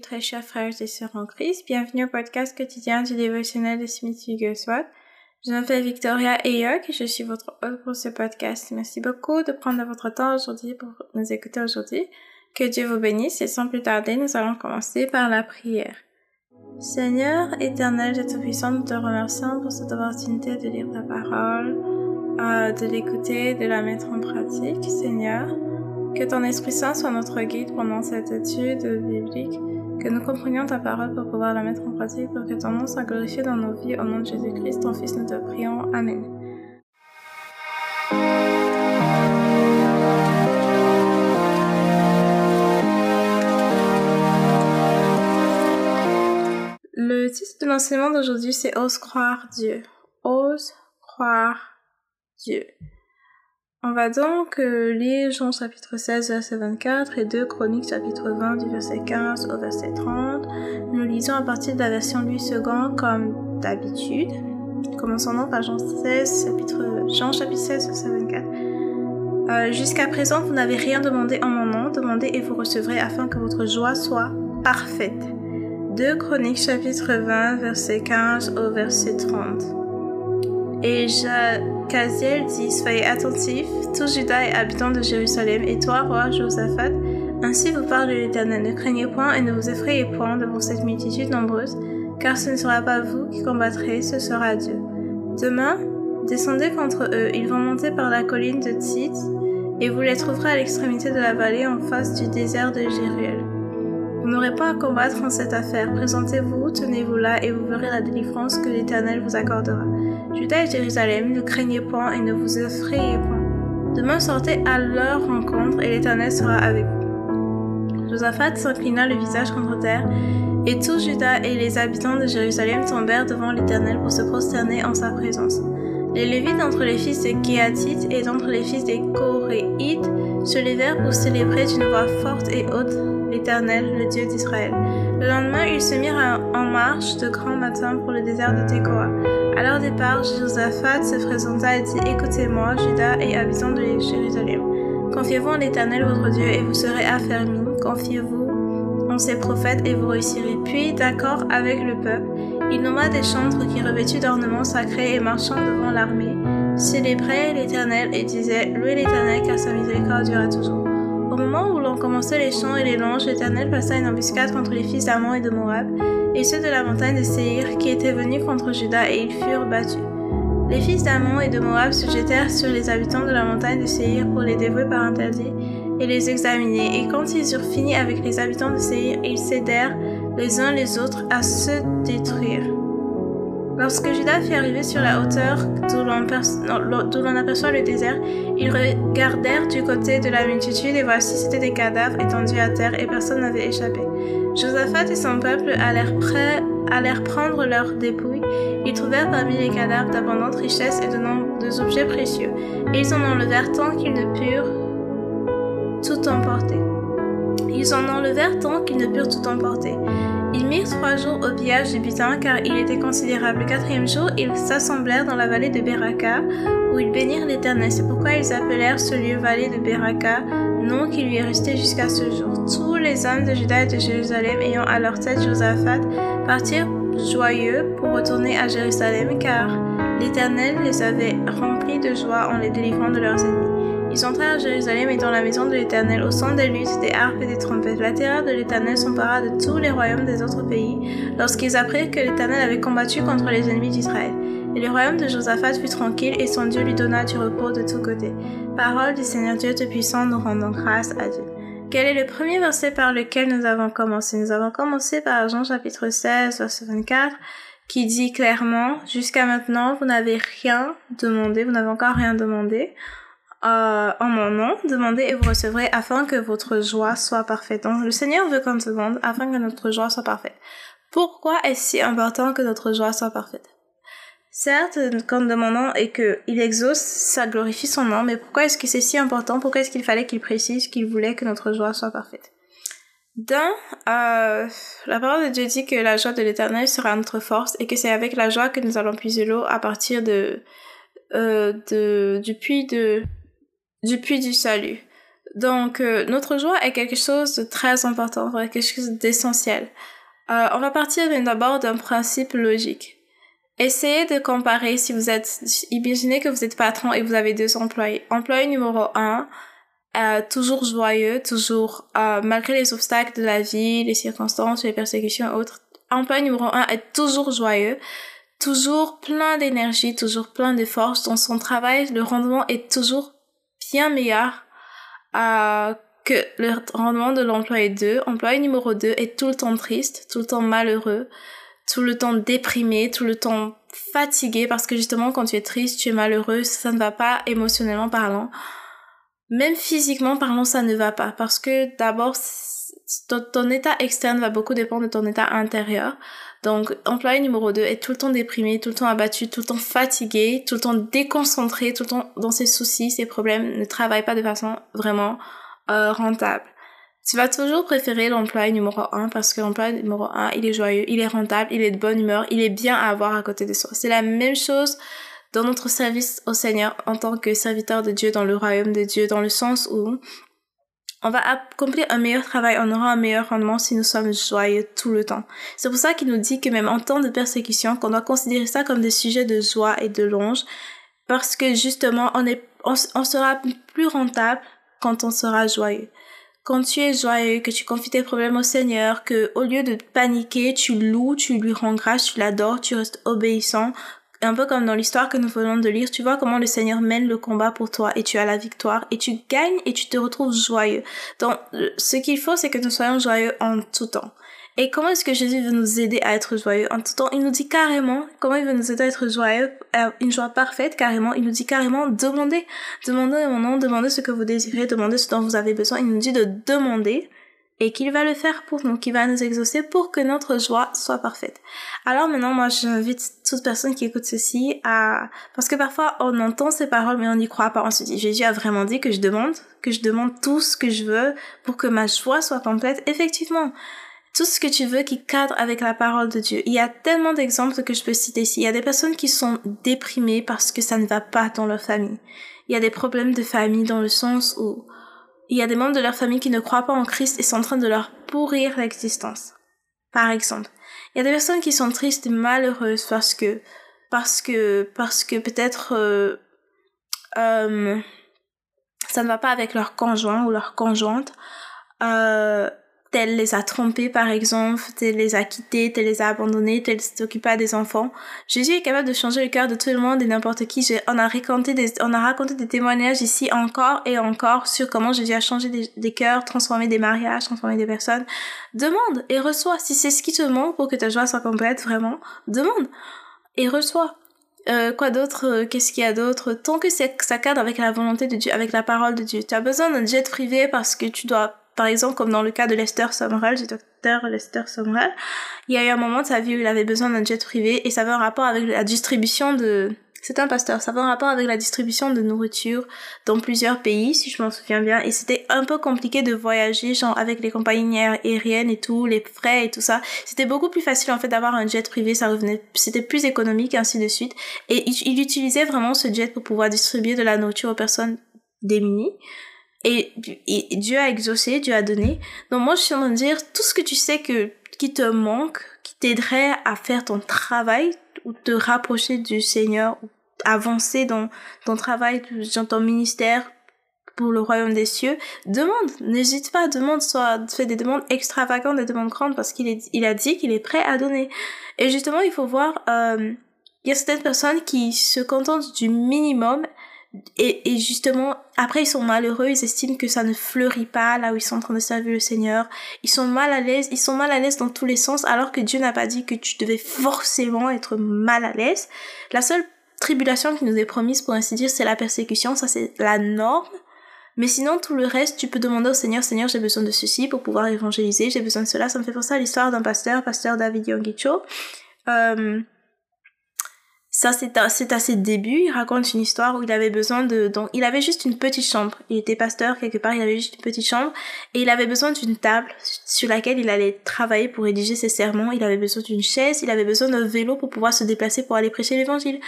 très chers frères et sœurs en Christ, bienvenue au podcast quotidien du dévotionnel de Smith Wigglesworth. Je m'appelle Victoria Ayok et je suis votre hôte pour ce podcast. Merci beaucoup de prendre votre temps aujourd'hui pour nous écouter aujourd'hui. Que Dieu vous bénisse et sans plus tarder, nous allons commencer par la prière. Seigneur éternel de Tout-Puissant, nous te remercions pour cette opportunité de lire ta parole, euh, de l'écouter, de la mettre en pratique, Seigneur. Que ton Esprit Saint soit notre guide pendant cette étude biblique, que nous comprenions ta parole pour pouvoir la mettre en pratique, pour que ton nom soit glorifié dans nos vies. Au nom de Jésus-Christ, ton Fils, nous te prions. Amen. Le titre de l'enseignement d'aujourd'hui, c'est Ose croire Dieu. Ose croire Dieu. On va donc euh, lire Jean chapitre 16 verset 24 et 2 Chroniques chapitre 20 du verset 15 au verset 30. Nous lisons à partir de la version Louis II comme d'habitude. Commençons donc par Jean 16 chapitre Jean chapitre 16 verset 24. Euh, Jusqu'à présent, vous n'avez rien demandé en mon nom, demandez et vous recevrez afin que votre joie soit parfaite. 2 Chroniques chapitre 20 verset 15 au verset 30. Et Jacaziel dit, soyez attentifs, tout Judas et habitants de Jérusalem, et toi, roi Josaphat, ainsi vous parle l'Éternel, ne craignez point et ne vous effrayez point devant cette multitude nombreuse, car ce ne sera pas vous qui combattrez, ce sera Dieu. Demain, descendez contre eux, ils vont monter par la colline de Tit, et vous les trouverez à l'extrémité de la vallée en face du désert de Jéruel. Vous n'aurez pas à combattre en cette affaire. Présentez-vous, tenez-vous là, et vous verrez la délivrance que l'Éternel vous accordera. Judas et Jérusalem, ne craignez point et ne vous effrayez point. Demain sortez à leur rencontre, et l'Éternel sera avec vous. Josaphat s'inclina le visage contre terre, et tout Judas et les habitants de Jérusalem tombèrent devant l'Éternel pour se prosterner en sa présence. Les Lévites d'entre les fils des Kéatites et d'entre les fils des Coréites se levèrent pour célébrer d'une voix forte et haute l'Éternel, le Dieu d'Israël. Le lendemain, ils se mirent en marche de grand matin pour le désert de Tekoa. À leur départ, Josaphat se présenta et dit Écoutez-moi, Judas et habitants de Jérusalem. Confiez-vous en l'Éternel votre Dieu et vous serez affermis. Confiez-vous en ses prophètes et vous réussirez. Puis, d'accord avec le peuple, il nomma des chantres qui, revêtus d'ornements sacrés et marchant devant l'armée, célébraient l'Éternel et disaient Louez l'Éternel car sa miséricorde durera toujours. Au moment où l'on commençait les chants et les louanges, l'Éternel passa une embuscade contre les fils d'Amon et de Moab, et ceux de la montagne de Séhir, qui étaient venus contre Juda, et ils furent battus. Les fils d'Amon et de Moab se jetèrent sur les habitants de la montagne de Séhir pour les dévouer par interdit et les examiner, et quand ils eurent fini avec les habitants de Séhir, ils cédèrent les uns les autres à se détruire. Lorsque Judas fut arrivé sur la hauteur d'où l'on aperçoit le désert, ils regardèrent du côté de la multitude et voici c'étaient des cadavres étendus à terre et personne n'avait échappé. Josaphat et son peuple allèrent, prendre leurs dépouilles. Ils trouvèrent parmi les cadavres d'abondantes richesses et de nombreux objets précieux, ils en enlevèrent tant qu'ils ne purent tout emporter. Ils en enlevèrent tant qu'ils ne purent tout emporter. Ils mirent trois jours au pillage du butin car il était considérable. Le quatrième jour, ils s'assemblèrent dans la vallée de Beraka où ils bénirent l'Éternel. C'est pourquoi ils appelèrent ce lieu vallée de Beraka, nom qui lui est resté jusqu'à ce jour. Tous les hommes de Juda et de Jérusalem ayant à leur tête Josaphat partirent joyeux pour retourner à Jérusalem car l'Éternel les avait remplis de joie en les délivrant de leurs ennemis. Ils entrèrent à Jérusalem et dans la maison de l'Éternel, au son des luttes, des harpes et des trompettes. La terreur de l'Éternel s'empara de tous les royaumes des autres pays, lorsqu'ils apprirent que l'Éternel avait combattu contre les ennemis d'Israël. Et le royaume de Josaphat fut tranquille, et son Dieu lui donna du repos de tous côtés. Parole du Seigneur Dieu Tout-Puissant, nous rendons grâce à Dieu. Quel est le premier verset par lequel nous avons commencé? Nous avons commencé par Jean chapitre 16, verset 24, qui dit clairement, jusqu'à maintenant, vous n'avez rien demandé, vous n'avez encore rien demandé euh, en mon nom, demandez et vous recevrez afin que votre joie soit parfaite. Donc le Seigneur veut qu'on demande afin que notre joie soit parfaite. Pourquoi est-ce si important que notre joie soit parfaite? Certes, quand nous demandons et qu'il exauce, ça glorifie son nom, mais pourquoi est-ce que c'est si important? Pourquoi est-ce qu'il fallait qu'il précise qu'il voulait que notre joie soit parfaite? D'un, euh, la parole de Dieu dit que la joie de l'éternel sera notre force et que c'est avec la joie que nous allons puiser l'eau à partir de, euh, de, du puits de, du puits du salut. Donc, euh, notre joie est quelque chose de très important, quelque chose d'essentiel. Euh, on va partir d'abord d'un principe logique. Essayez de comparer si vous êtes, imaginez que vous êtes patron et vous avez deux employés. Employé numéro un, euh, toujours joyeux, toujours, euh, malgré les obstacles de la vie, les circonstances, les persécutions et autres. Employé numéro un est toujours joyeux, toujours plein d'énergie, toujours plein de force. Dans son travail, le rendement est toujours bien meilleur euh, que le rendement de l'employé 2. Employé numéro 2 est tout le temps triste, tout le temps malheureux, tout le temps déprimé, tout le temps fatigué parce que justement quand tu es triste, tu es malheureux, ça ne va pas émotionnellement parlant. Même physiquement parlant, ça ne va pas parce que d'abord ton, état externe va beaucoup dépendre de ton état intérieur. Donc, employé numéro 2 est tout le temps déprimé, tout le temps abattu, tout le temps fatigué, tout le temps déconcentré, tout le temps dans ses soucis, ses problèmes, ne travaille pas de façon vraiment euh, rentable. Tu vas toujours préférer l'employé numéro 1 parce que l'employé numéro 1, il est joyeux, il est rentable, il est de bonne humeur, il est bien à avoir à côté de soi. C'est la même chose dans notre service au Seigneur en tant que serviteur de Dieu dans le royaume de Dieu, dans le sens où on va accomplir un meilleur travail, on aura un meilleur rendement si nous sommes joyeux tout le temps. C'est pour ça qu'il nous dit que même en temps de persécution, qu'on doit considérer ça comme des sujets de joie et de longe, parce que justement, on est, on, sera plus rentable quand on sera joyeux. Quand tu es joyeux, que tu confies tes problèmes au Seigneur, que au lieu de paniquer, tu loues, tu lui rends grâce, tu l'adores, tu restes obéissant, un peu comme dans l'histoire que nous venons de lire, tu vois comment le Seigneur mène le combat pour toi et tu as la victoire et tu gagnes et tu te retrouves joyeux. Donc, ce qu'il faut, c'est que nous soyons joyeux en tout temps. Et comment est-ce que Jésus veut nous aider à être joyeux? En tout temps Il nous dit carrément comment il veut nous aider à être joyeux, une joie parfaite carrément. Il nous dit carrément demandez, demandez mon nom, demandez ce que vous désirez, demandez ce dont vous avez besoin. Il nous dit de demander et qu'il va le faire pour nous, qu'il va nous exaucer pour que notre joie soit parfaite. Alors maintenant, moi, j'invite toute personne qui écoute ceci à, parce que parfois on entend ces paroles mais on n'y croit pas. On se dit, Jésus a vraiment dit que je demande, que je demande tout ce que je veux pour que ma joie soit complète. Effectivement, tout ce que tu veux qui cadre avec la parole de Dieu. Il y a tellement d'exemples que je peux citer ici. Il y a des personnes qui sont déprimées parce que ça ne va pas dans leur famille. Il y a des problèmes de famille dans le sens où il y a des membres de leur famille qui ne croient pas en Christ et sont en train de leur pourrir l'existence. Par exemple, il y a des personnes qui sont tristes et malheureuses parce que parce que parce que peut-être euh, euh, ça ne va pas avec leur conjoint ou leur conjointe. Euh, tel les a trompés par exemple, tel les a quittés, tel les a abandonnés, tel s'occupe pas des enfants. Jésus est capable de changer le cœur de tout le monde et n'importe qui. On a raconté des, témoignages ici encore et encore sur comment Jésus a changé des, des cœurs, transformé des mariages, transformé des personnes. Demande et reçois. Si c'est ce qui te manque pour que ta joie soit complète, vraiment, demande et reçois. Euh, quoi d'autre? Euh, Qu'est-ce qu'il y a d'autre? Tant que ça cadre avec la volonté de Dieu, avec la parole de Dieu. Tu as besoin d'un jet privé parce que tu dois par exemple, comme dans le cas de Lester Sumrall, du docteur Lester Sumrall, il y a eu un moment de sa vie où il avait besoin d'un jet privé et ça avait un rapport avec la distribution de... C'est un pasteur, ça avait un rapport avec la distribution de nourriture dans plusieurs pays, si je m'en souviens bien, et c'était un peu compliqué de voyager, genre avec les compagnies aériennes et tout, les frais et tout ça. C'était beaucoup plus facile en fait d'avoir un jet privé, ça revenait, c'était plus économique et ainsi de suite. Et il utilisait vraiment ce jet pour pouvoir distribuer de la nourriture aux personnes démunies. Et, Dieu a exaucé, Dieu a donné. Donc moi, je suis en train de dire, tout ce que tu sais que, qui te manque, qui t'aiderait à faire ton travail, ou te rapprocher du Seigneur, ou avancer dans ton travail, dans ton ministère, pour le royaume des cieux, demande, n'hésite pas, demande, soit fais des demandes extravagantes, des demandes grandes, parce qu'il il a dit qu'il est prêt à donner. Et justement, il faut voir, euh, il y a certaines personnes qui se contentent du minimum et, justement, après, ils sont malheureux, ils estiment que ça ne fleurit pas là où ils sont en train de servir le Seigneur. Ils sont mal à l'aise, ils sont mal à l'aise dans tous les sens, alors que Dieu n'a pas dit que tu devais forcément être mal à l'aise. La seule tribulation qui nous est promise, pour ainsi dire, c'est la persécution, ça c'est la norme. Mais sinon, tout le reste, tu peux demander au Seigneur, Seigneur, j'ai besoin de ceci pour pouvoir évangéliser, j'ai besoin de cela. Ça me fait penser à l'histoire d'un pasteur, pasteur David Yongicho. Euh, ça, c'est à, c'est à ses débuts. Il raconte une histoire où il avait besoin de, donc, il avait juste une petite chambre. Il était pasteur quelque part, il avait juste une petite chambre. Et il avait besoin d'une table sur laquelle il allait travailler pour rédiger ses sermons. Il avait besoin d'une chaise, il avait besoin d'un vélo pour pouvoir se déplacer pour aller prêcher l'évangile.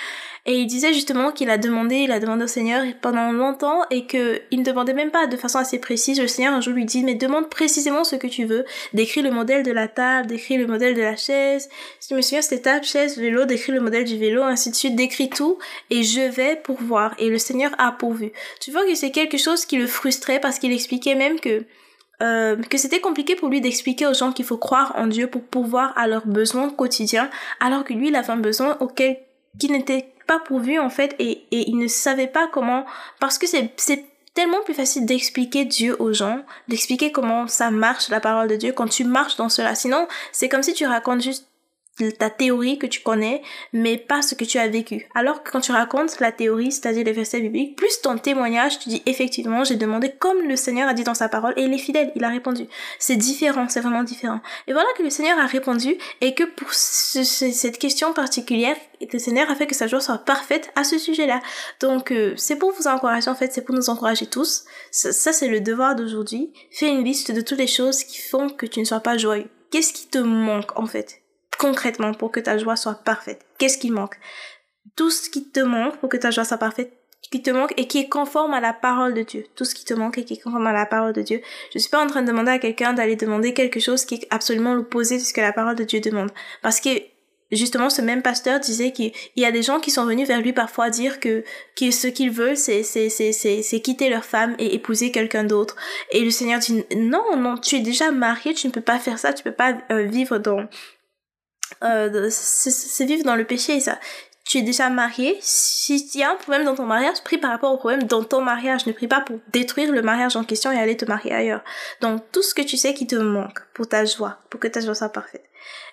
Et il disait justement qu'il a demandé, il a demandé au Seigneur pendant longtemps et que il ne demandait même pas de façon assez précise. Le Seigneur un jour lui dit, mais demande précisément ce que tu veux. Décris le modèle de la table, décris le modèle de la chaise. Si je me souviens, c'était table, chaise, vélo, décris le modèle du vélo, ainsi de suite, décris tout et je vais pourvoir. Et le Seigneur a pourvu. Tu vois que c'est quelque chose qui le frustrait parce qu'il expliquait même que euh, que c'était compliqué pour lui d'expliquer aux gens qu'il faut croire en Dieu pour pouvoir à leurs besoins quotidiens, alors que lui, il avait un besoin auquel qui n'était pas pourvu en fait et, et il ne savait pas comment parce que c'est tellement plus facile d'expliquer Dieu aux gens, d'expliquer comment ça marche la parole de Dieu quand tu marches dans cela. Sinon, c'est comme si tu racontes juste ta théorie que tu connais, mais pas ce que tu as vécu. Alors que quand tu racontes la théorie, c'est-à-dire les versets bibliques, plus ton témoignage, tu dis effectivement, j'ai demandé comme le Seigneur a dit dans sa parole, et il est fidèle, il a répondu. C'est différent, c'est vraiment différent. Et voilà que le Seigneur a répondu, et que pour cette question particulière, le Seigneur a fait que sa joie soit parfaite à ce sujet-là. Donc, euh, c'est pour vous encourager, en fait, c'est pour nous encourager tous. Ça, ça c'est le devoir d'aujourd'hui. Fais une liste de toutes les choses qui font que tu ne sois pas joyeux. Qu'est-ce qui te manque, en fait? Concrètement pour que ta joie soit parfaite Qu'est-ce qui manque? Tout ce qui te manque pour que ta joie soit parfaite, qui te manque et qui est conforme à la parole de Dieu. Tout ce qui te manque et qui est conforme à la parole de Dieu. Je suis pas en train de demander à quelqu'un d'aller demander quelque chose qui est absolument l'opposé de ce que la parole de Dieu demande. Parce que justement ce même pasteur disait qu'il y a des gens qui sont venus vers lui parfois dire que, ce qu'ils veulent c'est c'est c'est c'est quitter leur femme et épouser quelqu'un d'autre et le Seigneur dit non non tu es déjà marié tu ne peux pas faire ça tu peux pas euh, vivre dans euh, c'est vivre dans le péché et ça tu es déjà marié, s'il y a un problème dans ton mariage, prie par rapport au problème dans ton mariage. Ne prie pas pour détruire le mariage en question et aller te marier ailleurs. Donc, tout ce que tu sais qui te manque pour ta joie, pour que ta joie soit parfaite.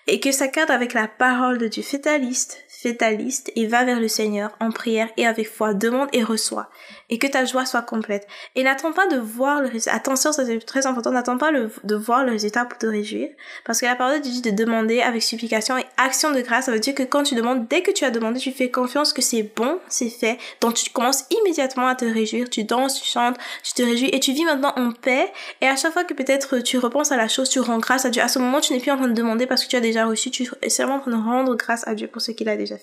Et que ça cadre avec la parole de Dieu. Fais ta liste, fais ta liste et va vers le Seigneur en prière et avec foi. Demande et reçois et que ta joie soit complète. Et n'attends pas de voir le résultat. Attention, c'est très important. N'attends pas de voir le résultat pour te réjouir. Parce que la parole dit de demander avec supplication et action de grâce. Ça veut dire que quand tu demandes, dès que tu as demandé, tu fais confiance que c'est bon, c'est fait. Donc tu commences immédiatement à te réjouir. Tu danses, tu chantes, tu te réjouis et tu vis maintenant en paix. Et à chaque fois que peut-être tu repenses à la chose, tu rends grâce à Dieu. À ce moment, tu n'es plus en train de demander parce que tu as déjà reçu. Tu es seulement en train de rendre grâce à Dieu pour ce qu'il a déjà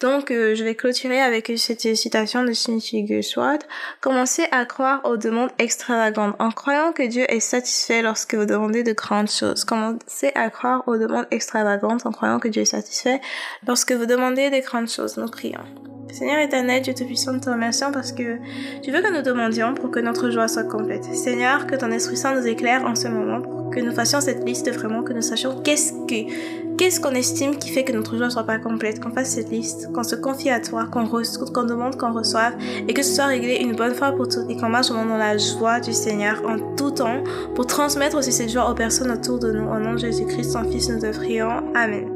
Donc, euh, je vais clôturer avec cette citation de Shinichi Swat. Commencez à croire aux demandes extravagantes en croyant que Dieu est satisfait lorsque vous demandez de grandes choses. Commencez à croire aux demandes extravagantes en croyant que Dieu est satisfait lorsque vous demandez des grandes choses. Nous prions. Seigneur éternel, Dieu Tout-Puissant, nous te remercions parce que tu veux que nous demandions pour que notre joie soit complète. Seigneur, que ton Esprit Saint nous éclaire en ce moment pour que nous fassions cette liste vraiment, que nous sachions qu'est-ce que, qu'est-ce qu'on estime qui fait que notre joie soit pas complète, qu'on fasse cette liste, qu'on se confie à toi, qu'on qu'on demande, qu'on reçoive et que ce soit réglé une bonne fois pour toutes et qu'on marche dans la joie du Seigneur en tout temps pour transmettre aussi cette joie aux personnes autour de nous. Au nom de Jésus-Christ, son Fils, nous te. Amen.